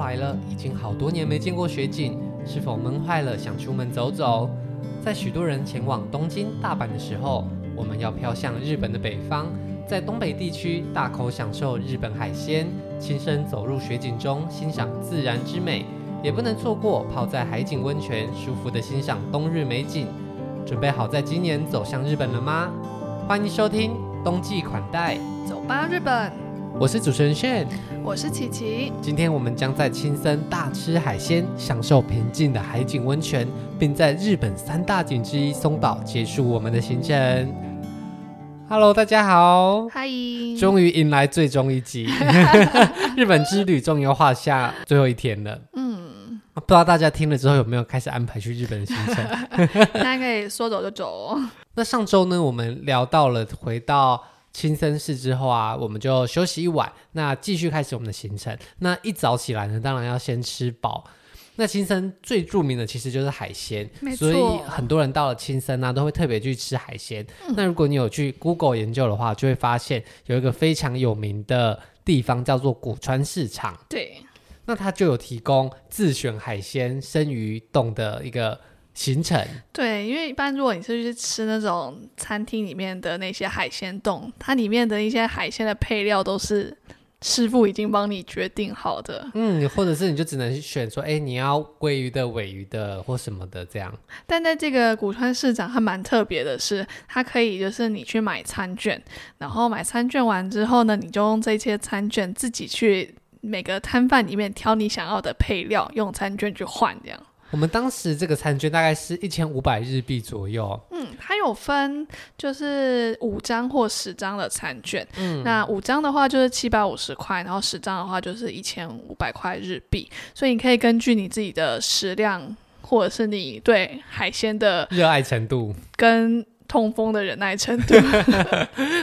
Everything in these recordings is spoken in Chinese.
来了，已经好多年没见过雪景，是否闷坏了，想出门走走？在许多人前往东京、大阪的时候，我们要飘向日本的北方，在东北地区大口享受日本海鲜，亲身走入雪景中，欣赏自然之美，也不能错过泡在海景温泉，舒服的欣赏冬日美景。准备好在今年走向日本了吗？欢迎收听冬季款待，走吧日本。我是主持人炫，我是琪琪。今天我们将在青森大吃海鲜，享受平静的海景温泉，并在日本三大景之一松岛结束我们的行程。Hello，大家好，嗨！终于迎来最终一集，日本之旅终于要画下最后一天了。嗯，不知道大家听了之后有没有开始安排去日本的行程？大家可以说走就走哦。那上周呢，我们聊到了回到。青森市之后啊，我们就休息一晚，那继续开始我们的行程。那一早起来呢，当然要先吃饱。那青森最著名的其实就是海鲜，所以很多人到了青森啊，都会特别去吃海鲜。嗯。那如果你有去 Google 研究的话，就会发现有一个非常有名的地方叫做古川市场。对，那它就有提供自选海鲜生鱼冻的一个。行程对，因为一般如果你是去吃那种餐厅里面的那些海鲜冻，它里面的一些海鲜的配料都是师傅已经帮你决定好的。嗯，或者是你就只能选说，哎，你要鲑鱼的、尾鱼的或什么的这样。但在这个古川市长，它蛮特别的是，它可以就是你去买餐券，然后买餐券完之后呢，你就用这些餐券自己去每个摊贩里面挑你想要的配料，用餐券去换这样。我们当时这个餐券大概是一千五百日币左右。嗯，它有分就是五张或十张的餐券。嗯，那五张的话就是七百五十块，然后十张的话就是一千五百块日币。所以你可以根据你自己的食量，或者是你对海鲜的热爱程度跟痛风的忍耐程度，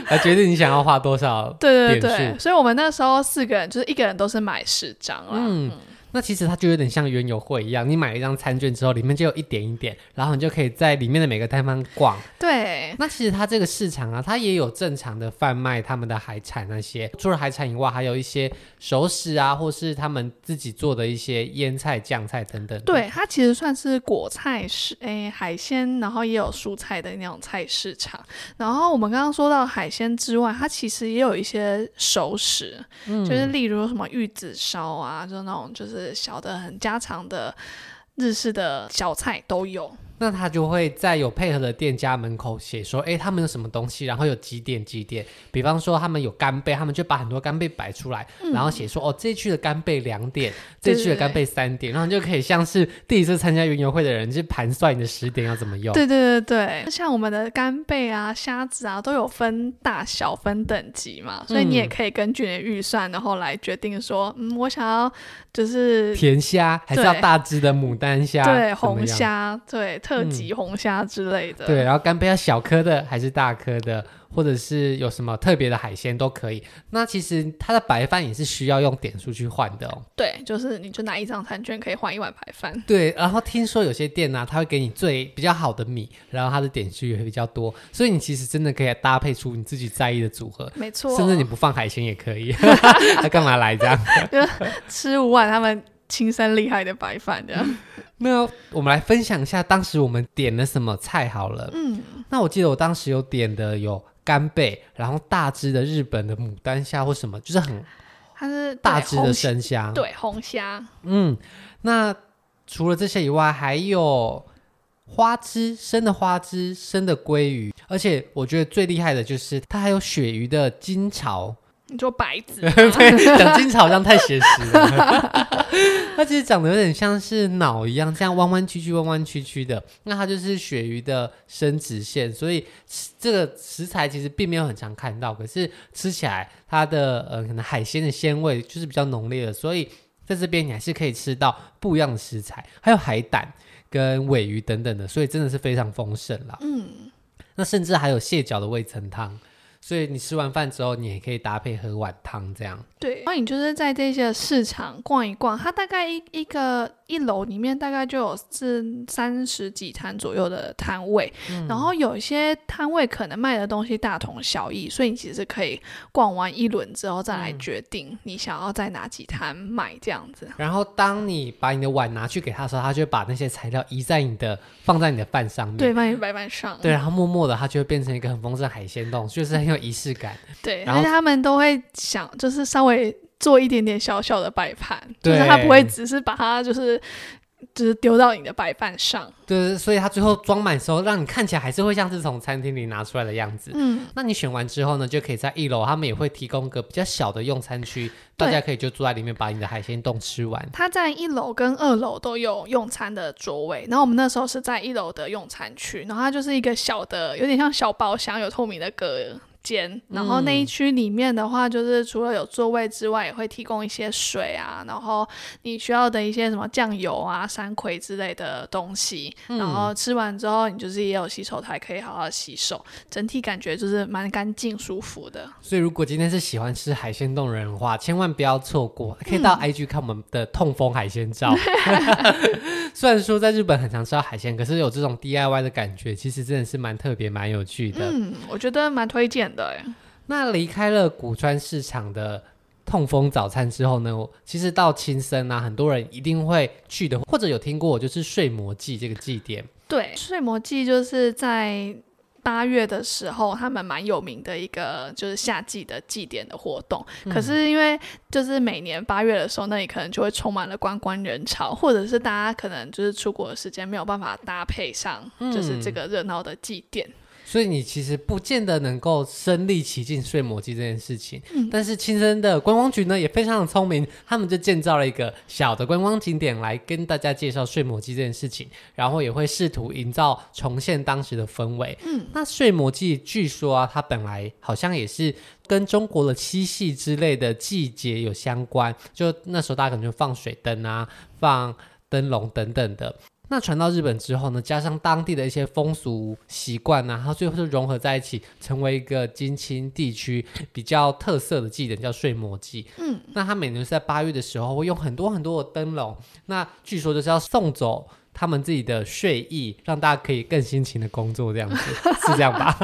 来决定你想要花多少。对对对，所以我们那时候四个人就是一个人都是买十张了。嗯。嗯那其实它就有点像原油会一样，你买了一张餐券之后，里面就有一点一点，然后你就可以在里面的每个摊贩逛。对。那其实它这个市场啊，它也有正常的贩卖他们的海产那些，除了海产以外，还有一些熟食啊，或是他们自己做的一些腌菜、酱菜等等。对，它其实算是果菜市，哎，海鲜，然后也有蔬菜的那种菜市场。然后我们刚刚说到海鲜之外，它其实也有一些熟食，嗯，就是例如什么玉子烧啊，就那种就是。是小的很家常的日式的小菜都有。那他就会在有配合的店家门口写说，哎，他们有什么东西，然后有几点几点。比方说他们有干贝，他们就把很多干贝摆出来，嗯、然后写说，哦，这一区的干贝两点，这一区的干贝三点，然后你就可以像是第一次参加园游会的人，就盘算你的十点要怎么用。对对对对，像我们的干贝啊、虾子啊，都有分大小、分等级嘛，所以你也可以根据你的预算，然后来决定说，嗯，我想要就是甜虾，还是要大只的牡丹虾，对，红虾，对。特级红虾之类的，嗯、对，然后干贝要小颗的还是大颗的，或者是有什么特别的海鲜都可以。那其实它的白饭也是需要用点数去换的哦。对，就是你就拿一张餐券可以换一碗白饭。对，然后听说有些店呢、啊，它会给你最比较好的米，然后它的点数也会比较多，所以你其实真的可以搭配出你自己在意的组合。没错，甚至你不放海鲜也可以。他干嘛来这样？就吃五碗他们青山厉害的白饭这样。那我们来分享一下当时我们点了什么菜好了。嗯，那我记得我当时有点的有干贝，然后大只的日本的牡丹虾或什么，就是很它是大只的生虾，对红虾。嗯，那除了这些以外，还有花枝生的花枝、生的鲑鱼，而且我觉得最厉害的就是它还有鳕鱼的金巢。你说白子，讲金草好像太写实了。它其实长得有点像是脑一样，这样弯弯曲曲、弯弯曲曲的。那它就是鳕鱼的生殖腺，所以这个食材其实并没有很常看到。可是吃起来，它的呃可能海鲜的鲜味就是比较浓烈的。所以在这边你还是可以吃到不一样的食材，还有海胆跟尾鱼等等的，所以真的是非常丰盛啦。嗯，那甚至还有蟹脚的味噌汤。所以你吃完饭之后，你也可以搭配喝碗汤这样。对，然后你就是在这些市场逛一逛，它大概一一个一楼里面大概就有是三十几摊左右的摊位，嗯、然后有一些摊位可能卖的东西大同小异，所以你其实可以逛完一轮之后再来决定你想要在哪几摊买这样子。然后当你把你的碗拿去给他的时候，他就会把那些材料移在你的放在你的饭上面，对，放在白饭上，对，然后默默的它就会变成一个很丰盛海鲜冻，就是很有仪式感。对，然后他们都会想，就是稍微。做一点点小小的摆盘，就是他不会只是把它就是就是丢到你的白饭上，对，所以它最后装满的时候，让你看起来还是会像是从餐厅里拿出来的样子。嗯，那你选完之后呢，就可以在一楼，他们也会提供个比较小的用餐区，大家可以就坐在里面把你的海鲜冻吃完。他在一楼跟二楼都有用餐的桌位，然后我们那时候是在一楼的用餐区，然后它就是一个小的，有点像小包厢，有透明的隔。间，然后那一区里面的话，就是除了有座位之外，也会提供一些水啊，然后你需要的一些什么酱油啊、山葵之类的东西。嗯、然后吃完之后，你就是也有洗手台可以好好洗手，整体感觉就是蛮干净舒服的。所以如果今天是喜欢吃海鲜冻人的话，千万不要错过，可以到 IG 看我们的痛风海鲜照。嗯、虽然说在日本很常吃到海鲜，可是有这种 DIY 的感觉，其实真的是蛮特别、蛮有趣的。嗯，我觉得蛮推荐的。对，那离开了古川市场的痛风早餐之后呢，其实到青森啊，很多人一定会去的，或者有听过，就是睡魔祭这个祭典。对，睡魔祭就是在八月的时候，他们蛮有名的一个就是夏季的祭典的活动。嗯、可是因为就是每年八月的时候，那里可能就会充满了观光人潮，或者是大家可能就是出国的时间没有办法搭配上，就是这个热闹的祭典。嗯所以你其实不见得能够身临其境睡魔机这件事情，嗯、但是亲身的观光局呢也非常的聪明，他们就建造了一个小的观光景点来跟大家介绍睡魔机这件事情，然后也会试图营造重现当时的氛围。嗯，那睡魔记据说啊，它本来好像也是跟中国的七夕之类的季节有相关，就那时候大家可能就放水灯啊，放灯笼等等的。那传到日本之后呢，加上当地的一些风俗习惯呢，它最后就融合在一起，成为一个金青地区比较特色的祭典，叫睡魔祭。嗯，那它每年是在八月的时候会用很多很多的灯笼，那据说就是要送走。他们自己的睡意，让大家可以更辛勤的工作，这样子 是这样吧？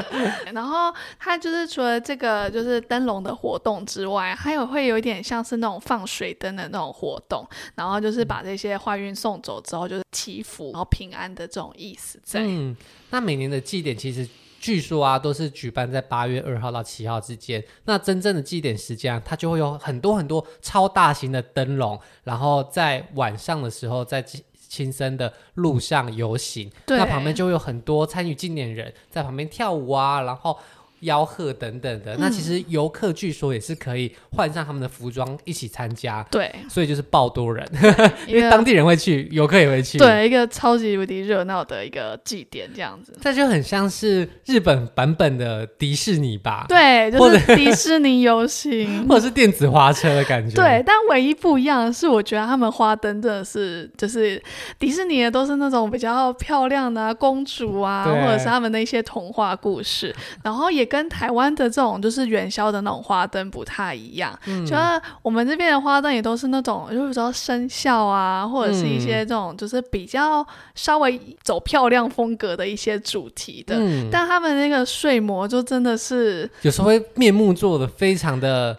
然后他就是除了这个就是灯笼的活动之外，还有会有一点像是那种放水灯的那种活动，然后就是把这些坏运送走之后，就是祈福，然后平安的这种意思在。嗯，那每年的祭典其实据说啊，都是举办在八月二号到七号之间。那真正的祭典时间，它就会有很多很多超大型的灯笼，然后在晚上的时候在。青森的路上游行，那旁边就会有很多参与纪念人在旁边跳舞啊，然后。吆喝等等的，嗯、那其实游客据说也是可以换上他们的服装一起参加，对，所以就是爆多人，因为当地人会去，游客也会去，对，一个超级无敌热闹的一个祭典这样子，这就很像是日本版本的迪士尼吧？对，就是 迪士尼游行，或者是电子花车的感觉。对，但唯一不一样的是，我觉得他们花灯真的是，就是迪士尼的都是那种比较漂亮的、啊、公主啊，或者是他们的一些童话故事，然后也。跟台湾的这种就是元宵的那种花灯不太一样，嗯、就是我们这边的花灯也都是那种，就是说生肖啊，或者是一些这种就是比较稍微走漂亮风格的一些主题的。嗯、但他们那个睡魔就真的是有时候会面目做的非常的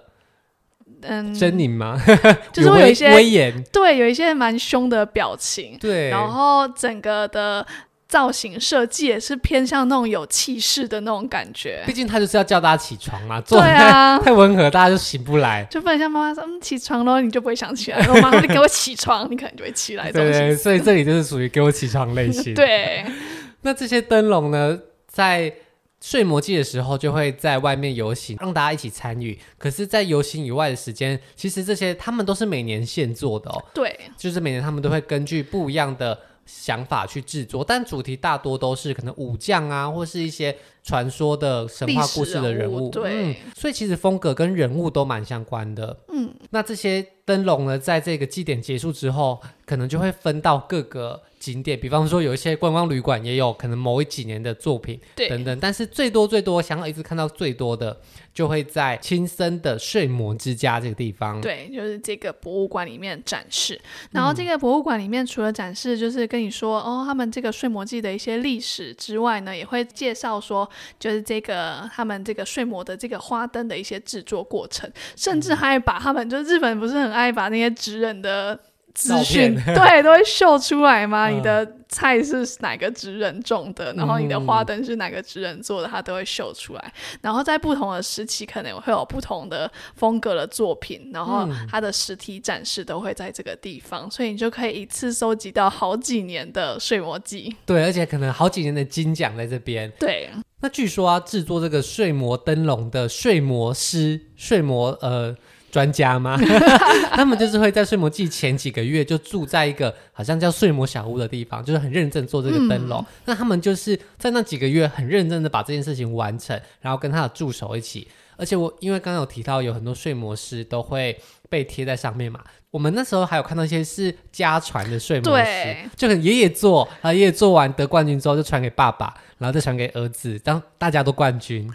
嗯狰狞吗？就是会有一些威严，对，有一些蛮凶的表情，对，然后整个的。造型设计也是偏向那种有气势的那种感觉，毕竟他就是要叫大家起床嘛，对啊，太温和大家就醒不来，就不能像妈妈说嗯起床喽，你就不会想起来，妈妈就给我起床，你可能就会起来。对，对对，所以这里就是属于给我起床类型。对，那这些灯笼呢，在睡魔祭的时候就会在外面游行，让大家一起参与。可是，在游行以外的时间，其实这些他们都是每年现做的哦。对，就是每年他们都会根据不一样的。想法去制作，但主题大多都是可能武将啊，或是一些传说的神话故事的人物，人物对、嗯，所以其实风格跟人物都蛮相关的。嗯，那这些灯笼呢，在这个祭典结束之后，可能就会分到各个景点，比方说有一些观光旅馆也有可能某一几年的作品，对，等等。但是最多最多，想要一直看到最多的，就会在青森的睡魔之家这个地方。对，就是这个博物馆里面展示。然后这个博物馆里面除了展示，就是跟你说、嗯、哦，他们这个睡魔记的一些历史之外呢，也会介绍说，就是这个他们这个睡魔的这个花灯的一些制作过程，甚至还把他们，就日本不是很爱把那些职人的。资讯对都会秀出来吗？嗯、你的菜是哪个职人种的？然后你的花灯是哪个职人做的？它都会秀出来。然后在不同的时期，可能会有不同的风格的作品。然后它的实体展示都会在这个地方，所以你就可以一次收集到好几年的睡魔祭。对，而且可能好几年的金奖在这边。对，那据说啊，制作这个睡魔灯笼的睡魔师、睡魔呃。专家吗？他们就是会在睡魔祭前几个月就住在一个好像叫睡魔小屋的地方，就是很认真做这个灯笼。嗯、那他们就是在那几个月很认真的把这件事情完成，然后跟他的助手一起。而且我因为刚刚有提到有很多睡魔师都会被贴在上面嘛，我们那时候还有看到一些是家传的睡魔师，就很爷爷做啊，爷爷做完得冠军之后就传给爸爸，然后再传给儿子，当大家都冠军。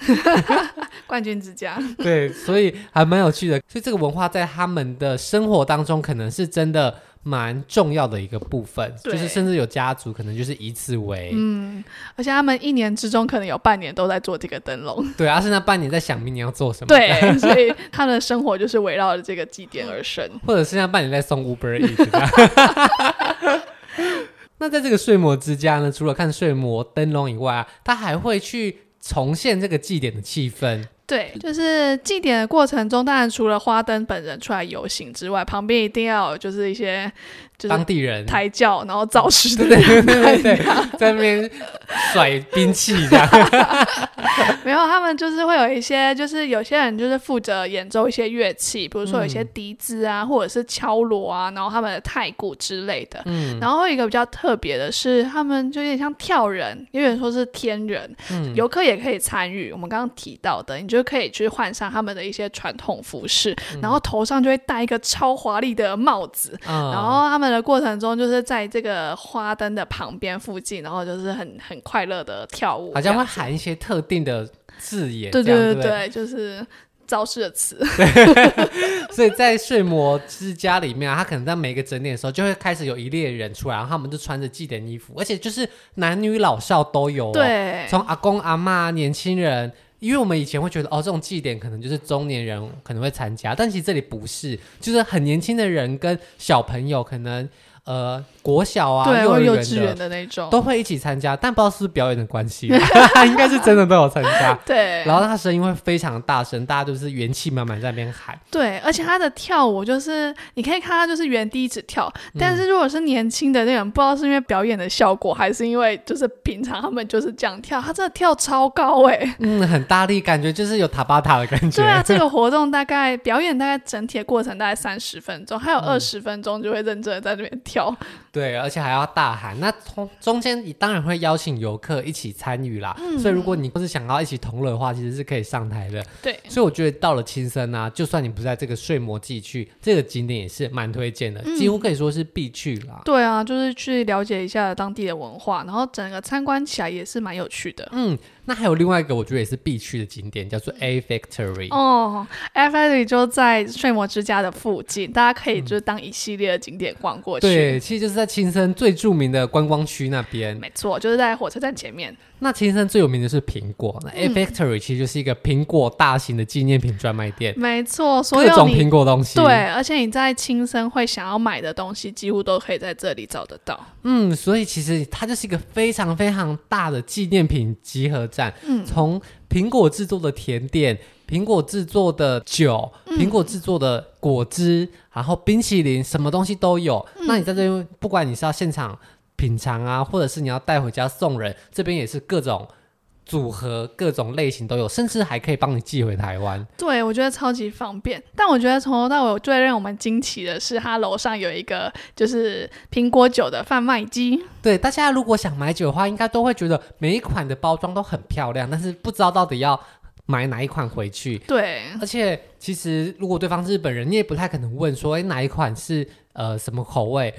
冠军之家，对，所以还蛮有趣的。所以这个文化在他们的生活当中，可能是真的蛮重要的一个部分。就是甚至有家族可能就是以此为，嗯，而且他们一年之中可能有半年都在做这个灯笼。对，而是那半年在想明年要做什么。对，所以他的生活就是围绕着这个祭典而生，或者是那半年在送 Uber Eats。那在这个睡魔之家呢，除了看睡魔灯笼以外啊，他还会去重现这个祭典的气氛。对，就是祭典的过程中，当然除了花灯本人出来游行之外，旁边一定要有就是一些。当地人抬轿，然后造势的对对对对，在那边甩兵器这样。没有，他们就是会有一些，就是有些人就是负责演奏一些乐器，比如说有些笛子啊，嗯、或者是敲锣啊，然后他们的太鼓之类的。嗯。然后一个比较特别的是，他们就有点像跳人，有点说是天人。嗯。游客也可以参与。我们刚刚提到的，你就可以去换上他们的一些传统服饰，嗯、然后头上就会戴一个超华丽的帽子，嗯、然后他们。的过程中，就是在这个花灯的旁边附近，然后就是很很快乐的跳舞，好像会喊一些特定的字眼，对对对就是招式的词。所以在睡魔之家里面啊，他可能在每个整点的时候，就会开始有一列人出来，然后他们就穿着祭典衣服，而且就是男女老少都有，对，从阿公阿妈、年轻人。因为我们以前会觉得哦，这种祭典可能就是中年人可能会参加，但其实这里不是，就是很年轻的人跟小朋友可能。呃，国小啊，对，幼儿幼稚园的那种。都会一起参加，但不知道是不是表演的关系，应该是真的都有参加。对，然后他声音会非常大声，大家就是元气满满在那边喊。对，而且他的跳舞就是你可以看他就是原地一直跳，但是如果是年轻的那种，嗯、不知道是因为表演的效果，还是因为就是平常他们就是这样跳，他真的跳超高哎、欸，嗯，很大力，感觉就是有塔巴塔的感觉。对啊，这个活动大概表演大概整体的过程大概三十分钟，还有二十分钟就会认真的在那边条。跳对，而且还要大喊。那从中间你当然会邀请游客一起参与啦。嗯、所以如果你不是想要一起同乐的话，其实是可以上台的。对，所以我觉得到了青森啊，就算你不在这个睡魔祭去，这个景点也是蛮推荐的，嗯、几乎可以说是必去啦。对啊，就是去了解一下当地的文化，然后整个参观起来也是蛮有趣的。嗯。那还有另外一个我觉得也是必去的景点，叫做 A Factory。哦，A Factory 就在睡魔之家的附近，大家可以就是当一系列的景点逛过去。嗯、对，其实就是在青森最著名的观光区那边。没错，就是在火车站前面。那青森最有名的是苹果，那 A Factory 其实就是一个苹果大型的纪念品专卖店。没错，所有各种苹果东西。对，而且你在青森会想要买的东西，几乎都可以在这里找得到。嗯，所以其实它就是一个非常非常大的纪念品集合站。嗯，从苹果制作的甜点、苹果制作的酒、苹果制作的果汁，嗯、然后冰淇淋，什么东西都有。嗯、那你在这边，不管你是要现场。品尝啊，或者是你要带回家送人，这边也是各种组合各种类型都有，甚至还可以帮你寄回台湾。对，我觉得超级方便。但我觉得从头到尾最让我们惊奇的是，它楼上有一个就是苹果酒的贩卖机。对，大家如果想买酒的话，应该都会觉得每一款的包装都很漂亮，但是不知道到底要买哪一款回去。对，而且其实如果对方是日本人，你也不太可能问说，哎，哪一款是呃什么口味？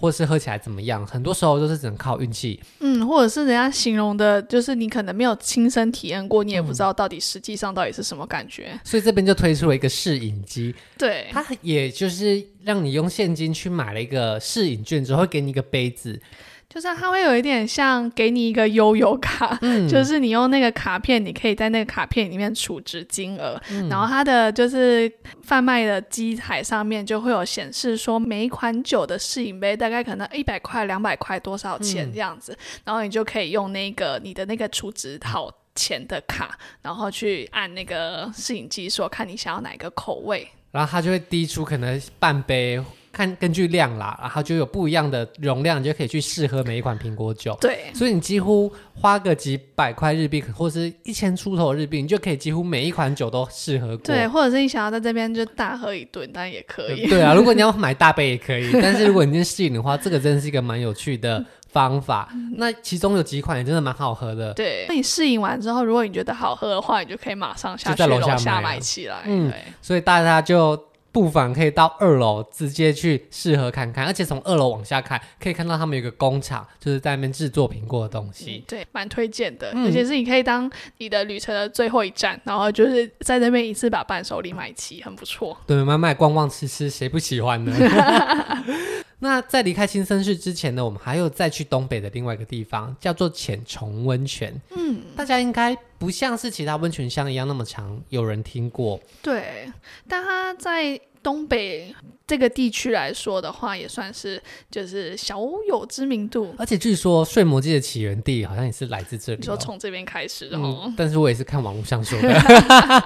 或是喝起来怎么样？很多时候都是只能靠运气。嗯，或者是人家形容的，就是你可能没有亲身体验过，你也不知道到底实际上到底是什么感觉。嗯，所以这边就推出了一个试饮机，对，它也就是让你用现金去买了一个试饮券之后，会给你一个杯子。就是它会有一点像给你一个悠游卡，嗯，就是你用那个卡片，你可以在那个卡片里面储值金额，嗯，然后它的就是贩卖的机台上面就会有显示说每一款酒的试饮杯大概可能一百块、两百块多少钱这样子，嗯，然后你就可以用那个你的那个储值好钱的卡，然后去按那个试饮机说看你想要哪个口味，然后它就会滴出可能半杯。看根据量啦，然后就有不一样的容量，你就可以去试喝每一款苹果酒。对，所以你几乎花个几百块日币，或是一千出头日币，你就可以几乎每一款酒都试喝过。对，或者是你想要在这边就大喝一顿，当然也可以。对啊，如果你要 买大杯也可以，但是如果你今天试饮的话，这个真的是一个蛮有趣的方法。那其中有几款也真的蛮好喝的。对，那你试饮完之后，如果你觉得好喝的话，你就可以马上下去楼下买起来。嗯，对，所以大家就。不妨可以到二楼直接去试喝看看，而且从二楼往下看，可以看到他们有个工厂，就是在那边制作苹果的东西。嗯、对，蛮推荐的，尤、嗯、其是你可以当你的旅程的最后一站，然后就是在那边一次把伴手礼买齐，很不错。对，买买逛逛吃吃，谁不喜欢呢？那在离开新生市之前呢，我们还有再去东北的另外一个地方，叫做浅虫温泉。嗯，大家应该不像是其他温泉乡一样那么常有人听过。对，但它在东北这个地区来说的话，也算是就是小有知名度。而且据说睡魔祭的起源地好像也是来自这里，哦，说从这边开始哦，嗯。但是我也是看网络上说的。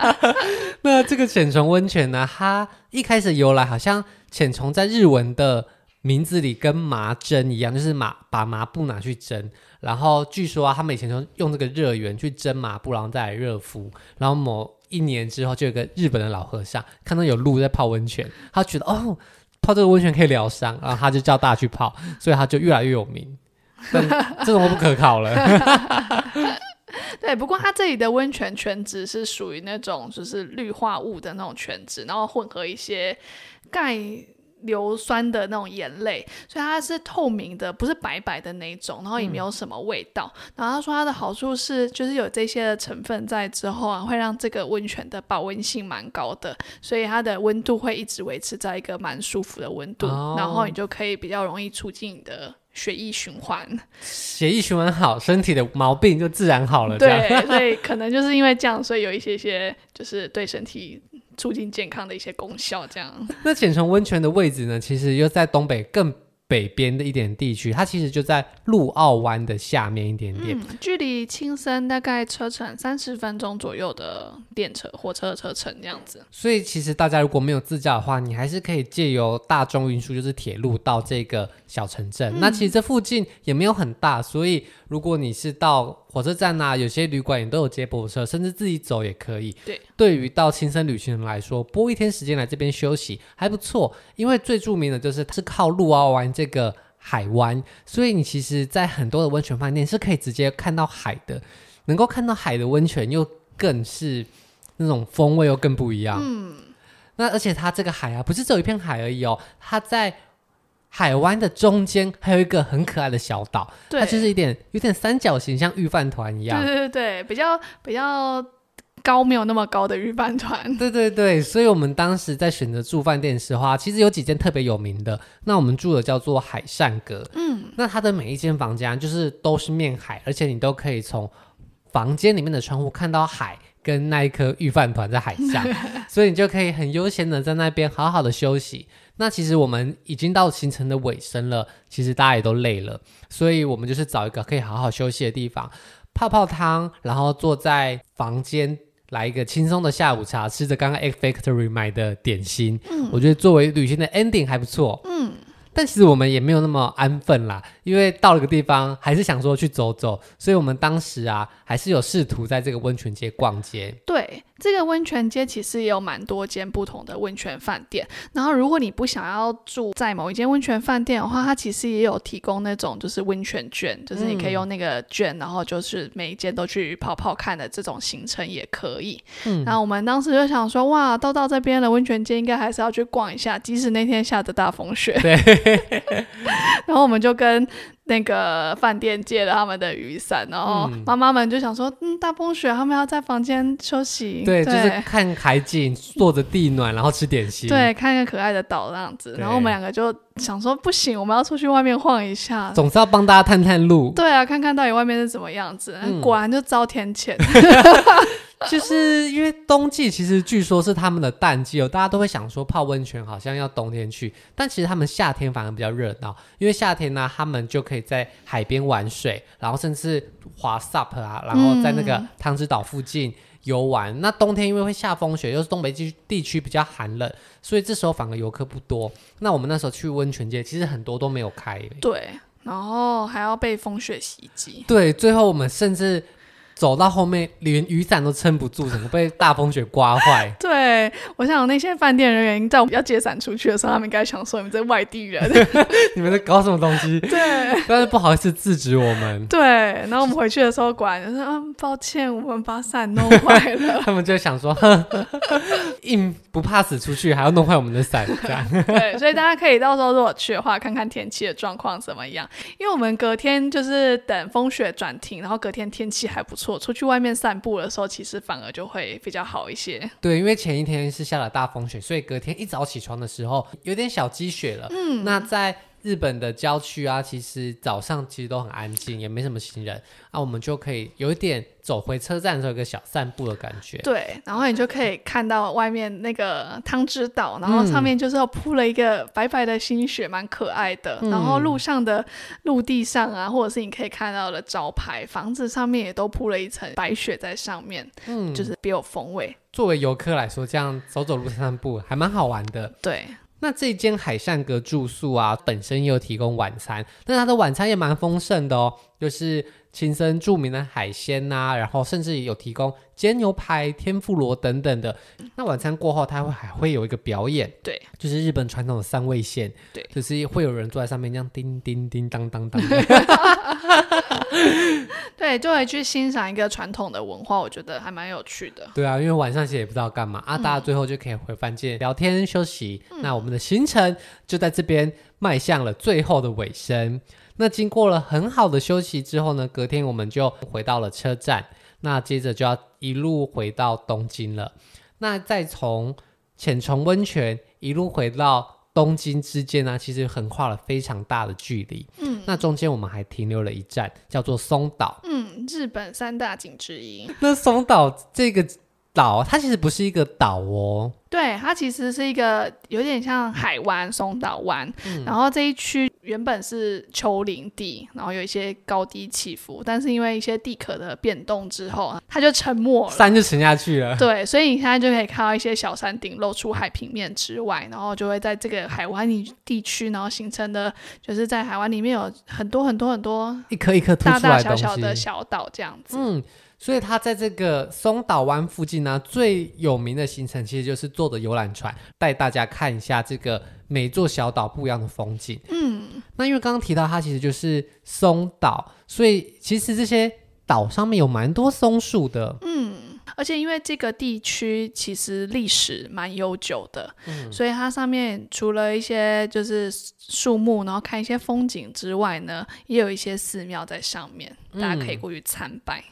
那这个浅虫温泉呢，它一开始由来好像浅虫在日文的。名字里跟麻针一样，就是麻把麻布拿去蒸，然后据说啊，他们以前就用这个热源去蒸麻布，然后再来热敷。然后某一年之后，就有个日本的老和尚看到有鹿在泡温泉，他觉得哦，泡这个温泉可以疗伤，然后他就叫大家去泡，所以他就越来越有名。但这种不可靠了。对，不过他这里的温泉泉质是属于那种就是氯化物的那种泉质，然后混合一些钙。硫酸的那种盐类，所以它是透明的，不是白白的那种，然后也没有什么味道。嗯、然后他说它的好处是，就是有这些的成分在之后啊，会让这个温泉的保温性蛮高的，所以它的温度会一直维持在一个蛮舒服的温度，哦，然后你就可以比较容易促进你的血液循环。血液循环好，身体的毛病就自然好了。对，所以可能就是因为这样，所以有一些些就是对身体。促进健康的一些功效，这样。那浅城温泉的位置呢？其实又在东北更北边的一点地区，它其实就在陆澳湾的下面一点点，嗯、距离青森大概车程三十分钟左右的电车、火车的车程这样子。所以其实大家如果没有自驾的话，你还是可以借由大众运输，就是铁路到这个小城镇。嗯、那其实这附近也没有很大，所以如果你是到火车站啊，有些旅馆也都有接驳车，甚至自己走也可以。对，对于到亲身旅行人来说，拨一天时间来这边休息还不错。因为最著名的就是是靠路奥湾这个海湾，所以你其实，在很多的温泉饭店是可以直接看到海的。能够看到海的温泉，又更是那种风味又更不一样。嗯，那而且它这个海啊，不是只有一片海而已哦，它在。海湾的中间还有一个很可爱的小岛，它就是一点有点三角形，像御饭团一样。对对对，比较比较高，没有那么高的御饭团。对对对，所以我们当时在选择住饭店的时候啊，其实有几间特别有名的。那我们住的叫做海善阁，嗯，那它的每一间房间就是都是面海，而且你都可以从房间里面的窗户看到海跟那一颗御饭团在海上，所以你就可以很悠闲的在那边好好的休息。那其实我们已经到行程的尾声了，其实大家也都累了，所以我们就是找一个可以好好休息的地方，泡泡汤，然后坐在房间来一个轻松的下午茶，吃着刚刚 Egg Factory 买的点心。嗯，我觉得作为旅行的 ending 还不错。嗯，但其实我们也没有那么安分啦，因为到了个地方还是想说去走走，所以我们当时啊还是有试图在这个温泉街逛街。对，这个温泉街其实也有蛮多间不同的温泉饭店。然后如果你不想要住在某一间温泉饭店的话，它其实也有提供那种就是温泉券，就是你可以用那个券，嗯、然后就是每一间都去泡泡看的这种行程也可以。嗯，然后我们当时就想说，哇，都到这边了，温泉街应该还是要去逛一下，即使那天下着大风雪。对。然后我们就跟那个饭店借了他们的雨伞，然后妈妈们就想说，嗯，大风雪，他们要在房间休息，对，对就是看海景，坐着地暖，然后吃点心，对，看一个可爱的岛这样子。然后我们两个就想说，不行，我们要出去外面晃一下，总是要帮大家探探路。对啊，看看到底外面是怎么样子。嗯、果然就遭天谴。就是因为冬季其实据说是他们的淡季哦，大家都会想说泡温泉好像要冬天去，但其实他们夏天反而比较热闹，因为夏天呢，他们就可以在海边玩水，然后甚至滑 SUP 啊，然后在那个汤之岛附近游玩。嗯、那冬天因为会下风雪，又是东北地地区比较寒冷，所以这时候反而游客不多。那我们那时候去温泉街，其实很多都没有开。对，然后还要被风雪袭击。对，最后我们甚至。走到后面，连雨伞都撑不住，整个被大风雪刮坏。对，我想那些饭店人员在我们要借伞出去的时候，他们应该想说：“你们这外地人，你们在搞什么东西？” 对，但是不好意思制止我们。对，然后我们回去的时候，果然就说：“嗯，抱歉，我们把伞弄坏了。”他们就想说：“哼，硬不怕死出去，还要弄坏我们的伞。”这样。对，所以大家可以到时候如果去的话，看看天气的状况怎么样。因为我们隔天就是等风雪转停，然后隔天天气还不错。出去外面散步的时候，其实反而就会比较好一些。对，因为前一天是下了大风雪，所以隔天一早起床的时候有点小积雪了。嗯，那在日本的郊区啊，其实早上其实都很安静，也没什么行人啊，我们就可以有一点走回车站的时候有一个小散步的感觉。对，然后你就可以看到外面那个汤之岛，然后上面就是铺了一个白白的新雪，蛮可爱的。嗯、然后路上的陆地上啊，或者是你可以看到的招牌，房子上面也都铺了一层白雪在上面，嗯，就是别有风味。作为游客来说，这样走走路散散步还蛮好玩的。对。那这间海上阁住宿啊，本身也有提供晚餐，但它的晚餐也蛮丰盛的哦，就是青森著名的海鲜呐、啊，然后甚至有提供煎牛排、天妇罗等等的。那晚餐过后，它会还会有一个表演，对，就是日本传统的三味线，对，就是会有人坐在上面这样叮叮叮当当当。对，就会去欣赏一个传统的文化，我觉得还蛮有趣的。对啊，因为晚上其实也不知道干嘛啊，大家最后就可以回饭店聊天休息。嗯、那我们的行程就在这边迈向了最后的尾声。那经过了很好的休息之后呢，隔天我们就回到了车站。那接着就要一路回到东京了。那再从浅虫温泉一路回到。东京之间呢，其实横跨了非常大的距离。嗯，那中间我们还停留了一站，叫做松岛。嗯，日本三大景之一。那松岛这个岛，它其实不是一个岛哦。对，它其实是一个有点像海湾，松岛湾。嗯，然后这一区原本是丘陵地，然后有一些高低起伏，但是因为一些地壳的变动之后，它就沉没了，山就沉下去了。对，所以你现在就可以看到一些小山顶露出海平面之外，然后就会在这个海湾里地区，然后形成的就是在海湾里面有很多很多很多一颗一颗大大小小的小岛这样子。嗯。所以它在这个松岛湾附近呢，最有名的行程其实就是坐的游览船，带大家看一下这个每座小岛不一样的风景。嗯，那因为刚刚提到它其实就是松岛，所以其实这些岛上面有蛮多松树的。嗯，而且因为这个地区其实历史蛮悠久的，嗯，所以它上面除了一些就是树木，然后看一些风景之外呢，也有一些寺庙在上面，大家可以过去参拜。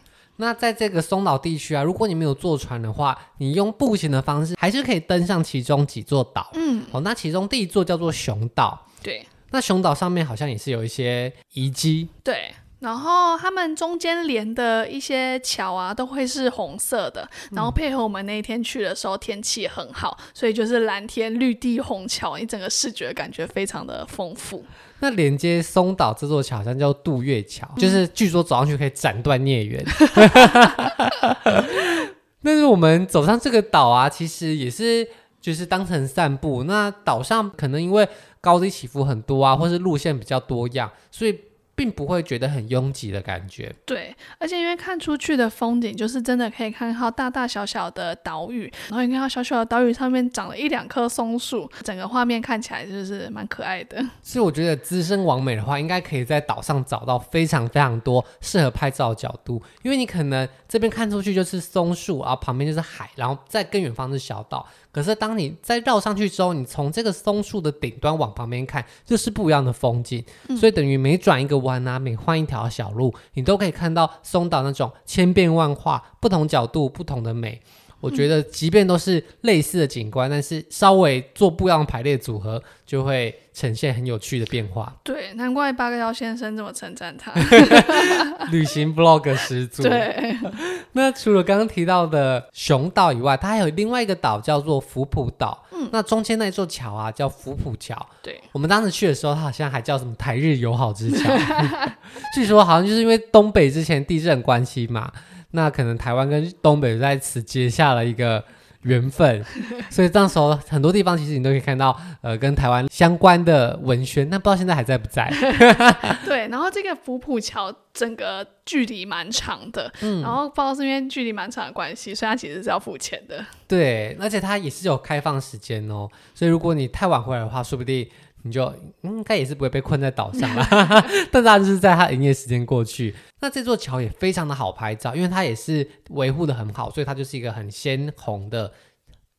那在这个松岛地区啊，如果你没有坐船的话，你用步行的方式还是可以登上其中几座岛。嗯，哦，那其中第一座叫做熊岛。对，那熊岛上面好像也是有一些遗迹。对。然后他们中间连的一些桥啊，都会是红色的。然后配合我们那一天去的时候，天气很好，所以就是蓝天绿地红桥，你整个视觉感觉非常的丰富。那连接松岛这座桥好像叫渡月桥，就是据说走上去可以斩断孽缘。但是我们走上这个岛啊，其实也是就是当成散步。那岛上可能因为高低起伏很多啊，或是路线比较多样，所以。并不会觉得很拥挤的感觉，对，而且因为看出去的风景就是真的可以看到大大小小的岛屿，然后你看到小小的岛屿上面长了一两棵松树，整个画面看起来就是蛮可爱的。所以我觉得资深网美的话，应该可以在岛上找到非常非常多适合拍照的角度，因为你可能这边看出去就是松树，然后旁边就是海，然后在更远方是小岛。可是当你再绕上去之后，你从这个松树的顶端往旁边看，就是不一样的风景。嗯、所以等于每转一个弯啊，每换一条小路，你都可以看到松岛那种千变万化、不同角度、不同的美。我觉得，即便都是类似的景观，嗯、但是稍微做不一样的排列组合，就会呈现很有趣的变化。对，难怪八个幺先生这么称赞他。旅行 vlog 始祖。对。那除了刚刚提到的熊岛以外，它还有另外一个岛叫做福浦岛。嗯。那中间那座桥啊，叫福浦桥。对。我们当时去的时候，它好像还叫什么台日友好之桥。据说好像就是因为东北之前地震关系嘛。那可能台湾跟东北在此结下了一个缘分，所以到时候很多地方其实你都可以看到，呃，跟台湾相关的文宣。那不知道现在还在不在？对，然后这个福浦桥整个距离蛮长的，嗯，然后不知道是因为距离蛮长的关系，所以它其实是要付钱的。对，而且它也是有开放时间哦，所以如果你太晚回来的话，说不定。你就应该也是不会被困在岛上了，但它就是在它营业时间过去。那这座桥也非常的好拍照，因为它也是维护得很好，所以它就是一个很鲜红的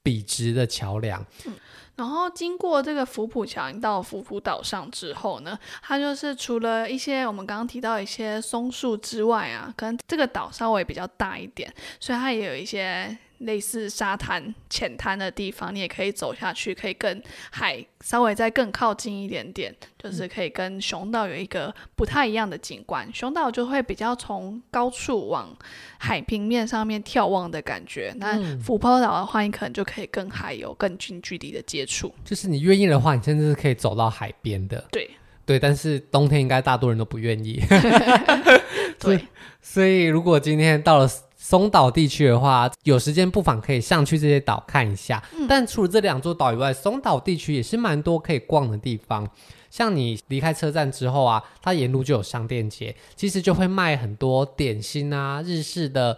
笔直的桥梁。嗯，然后经过这个福浦桥，你到福浦岛上之后呢，它就是除了一些我们刚刚提到一些松树之外啊，可能这个岛稍微比较大一点，所以它也有一些。类似沙滩、浅滩的地方，你也可以走下去，可以跟海稍微再更靠近一点点，就是可以跟熊岛有一个不太一样的景观。熊岛就会比较从高处往海平面上面眺望的感觉，那福浦岛的话，你可能就可以跟海有更近距离的接触。就是你愿意的话，你甚至是可以走到海边的。对对，但是冬天应该大多人都不愿意。对，所以如果今天到了。松岛地区的话，有时间不妨可以上去这些岛看一下。嗯、但除了这两座岛以外，松岛地区也是蛮多可以逛的地方。像你离开车站之后啊，它沿路就有商店街，其实就会卖很多点心啊、日式的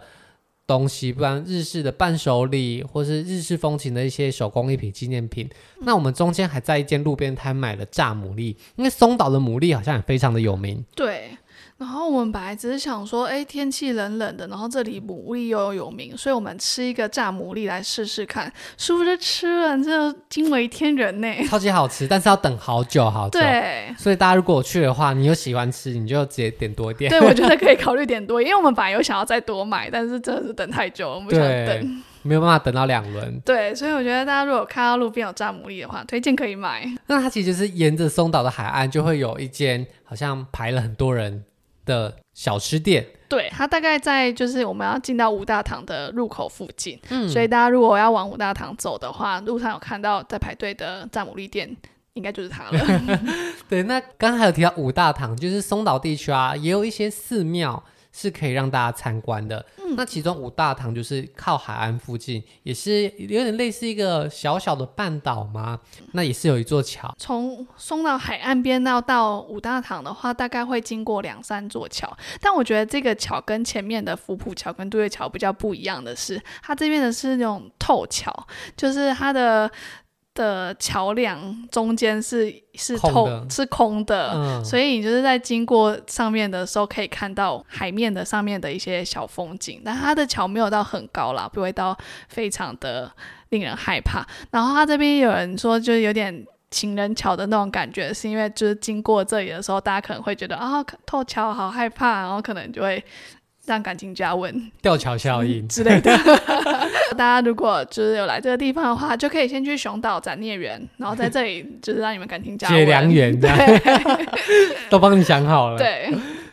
东西，不然日式的伴手礼，或是日式风情的一些手工艺品、纪念品。嗯、那我们中间还在一间路边摊买了炸牡蛎，因为松岛的牡蛎好像也非常的有名。对。然后我们本来只是想说，哎，天气冷冷的，然后这里牡蛎又有，名，所以我们吃一个炸牡蛎来试试看，是不是吃了真的惊为天人呢？超级好吃，但是要等好久好久。对，所以大家如果去的话，你有喜欢吃，你就直接点多一点。对，我觉得可以 考虑点多，因为我们本来有想要再多买，但是真的是等太久了，我们不想等，没有办法等到两轮。对，所以我觉得大家如果看到路边有炸牡蛎的话，推荐可以买。那它其实是沿着松岛的海岸，就会有一间好像排了很多人的小吃店，对，它大概在就是我们要进到五大堂的入口附近，嗯，所以大家如果要往五大堂走的话，路上有看到在排队的炸牡蛎店，应该就是它了。对，那刚刚还有提到五大堂，就是松岛地区啊，也有一些寺庙。是可以让大家参观的。嗯，那其中五大堂就是靠海岸附近，也是有点类似一个小小的半岛嘛？那也是有一座桥。从松岛海岸边到到五大堂的话，大概会经过两三座桥。但我觉得这个桥跟前面的福浦桥跟渡月桥比较不一样的是，它这边的是那种透桥，就是它的。的桥梁中间是是透空是空的，嗯、所以你就是在经过上面的时候，可以看到海面的上面的一些小风景。但它的桥没有到很高啦，不会到非常的令人害怕。然后它这边有人说，就是有点情人桥的那种感觉，是因为就是经过这里的时候，大家可能会觉得啊，透桥好害怕，然后可能就会。让感情加温，吊桥效应之类的。大家如果就是有来这个地方的话，就可以先去熊岛展孽缘，然后在这里就是让你们感情加温，结良缘，对，都帮你想好了。对，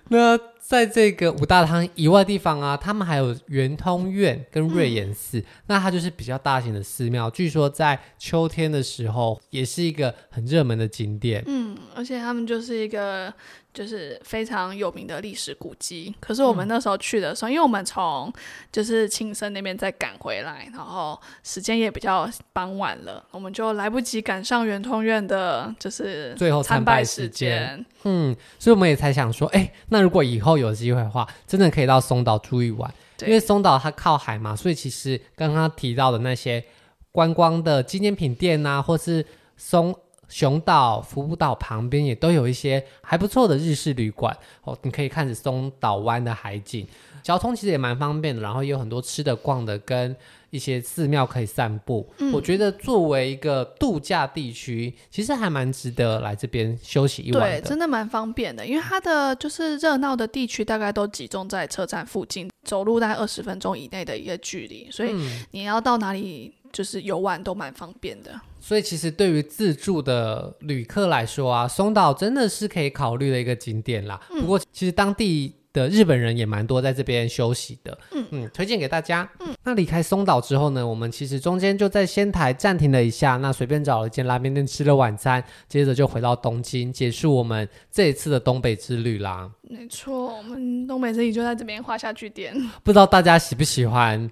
那。在这个五大堂以外的地方啊，他们还有圆通院跟瑞岩寺，嗯、那它就是比较大型的寺庙。据说在秋天的时候，也是一个很热门的景点。嗯，而且他们就是一个就是非常有名的历史古迹。可是我们那时候去的时候，嗯、因为我们从就是庆生那边再赶回来，然后时间也比较傍晚了，我们就来不及赶上圆通院的，就是最后参拜时间。嗯，所以我们也才想说，哎、欸，那如果以后有机会的话，真的可以到松岛住一晚，因为松岛它靠海嘛，所以其实刚刚提到的那些观光的纪念品店啊，或是松。熊岛、福岛旁边也都有一些还不错的日式旅馆哦，你可以看着松岛湾的海景，交通其实也蛮方便的，然后也有很多吃的、逛的，跟一些寺庙可以散步。嗯、我觉得作为一个度假地区，其实还蛮值得来这边休息一晚的。对，真的蛮方便的，因为它的就是热闹的地区大概都集中在车站附近，走路大概二十分钟以内的一个距离，所以你要到哪里就是游玩都蛮方便的。所以其实对于自助的旅客来说啊，松岛真的是可以考虑的一个景点啦。嗯、不过其实当地的日本人也蛮多在这边休息的。嗯嗯，推荐给大家。嗯，那离开松岛之后呢，我们其实中间就在仙台暂停了一下，那随便找了一间拉面店吃了晚餐，接着就回到东京，结束我们这一次的东北之旅啦。没错，我们东北之旅就在这边画下句点。不知道大家喜不喜欢？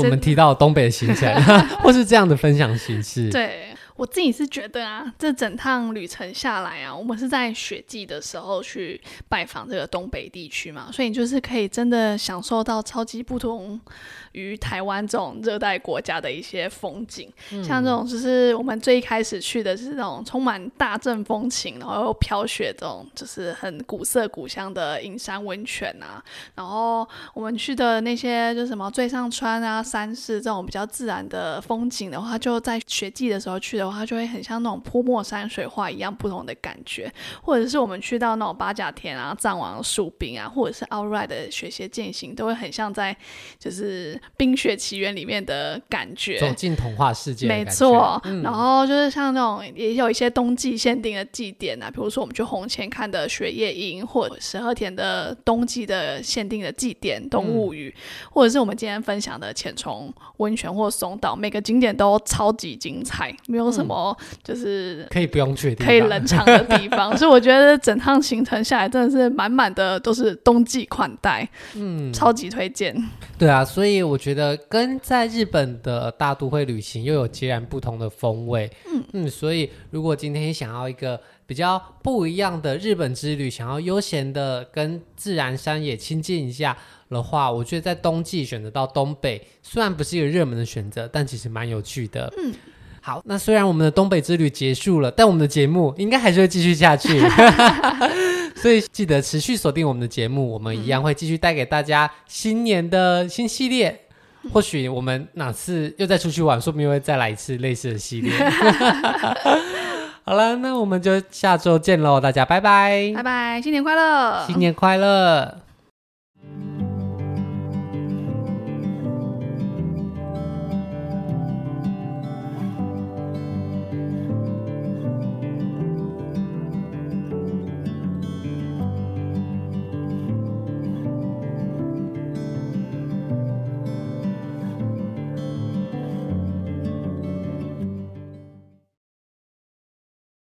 我们提到东北的行程，或是这样的分享形式。对。我自己是觉得啊，这整趟旅程下来啊，我们是在雪季的时候去拜访这个东北地区嘛，所以你就是可以真的享受到超级不同于台湾这种热带国家的一些风景。嗯、像这种就是我们最一开始去的是那种充满大正风情，然后又飘雪这种，就是很古色古香的银山温泉啊。然后我们去的那些就是什么最上川啊、山势这种比较自然的风景的话，就在雪季的时候去的。它就会很像那种泼墨山水画一样不同的感觉，或者是我们去到那种八甲田啊、藏王树冰啊，或者是 Outright 的雪鞋践行，都会很像在就是《冰雪奇缘》里面的感觉，走进童话世界。没错，嗯、然后就是像那种也有一些冬季限定的祭典啊，比如说我们去红前看的雪夜樱，或者十和田的冬季的限定的祭典动物语，嗯、或者是我们今天分享的浅虫温泉或松岛，每个景点都超级精彩，没有。什么就是可以不用确定，可以冷场的地方，所以我觉得整趟行程下来真的是满满的都是冬季款待，嗯，超级推荐。对啊，所以我觉得跟在日本的大都会旅行又有截然不同的风味，嗯。嗯，所以如果今天想要一个比较不一样的日本之旅，想要悠闲的跟自然山野亲近一下的话，我觉得在冬季选择到东北，虽然不是一个热门的选择，但其实蛮有趣的，嗯。好，那虽然我们的东北之旅结束了，但我们的节目应该还是会继续下去，所以记得持续锁定我们的节目，我们一样会继续带给大家新年的新系列。或许我们哪次又再出去玩，说不定会再来一次类似的系列。好了，那我们就下周见喽，大家拜拜，拜拜，新年快乐，新年快乐。